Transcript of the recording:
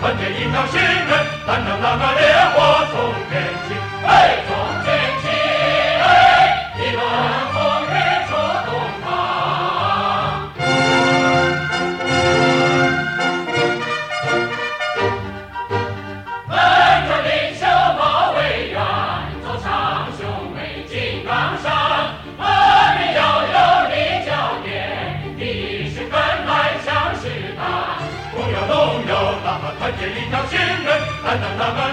团结一条心，人，咱能那个烈火。que linda siempre, la, la, la,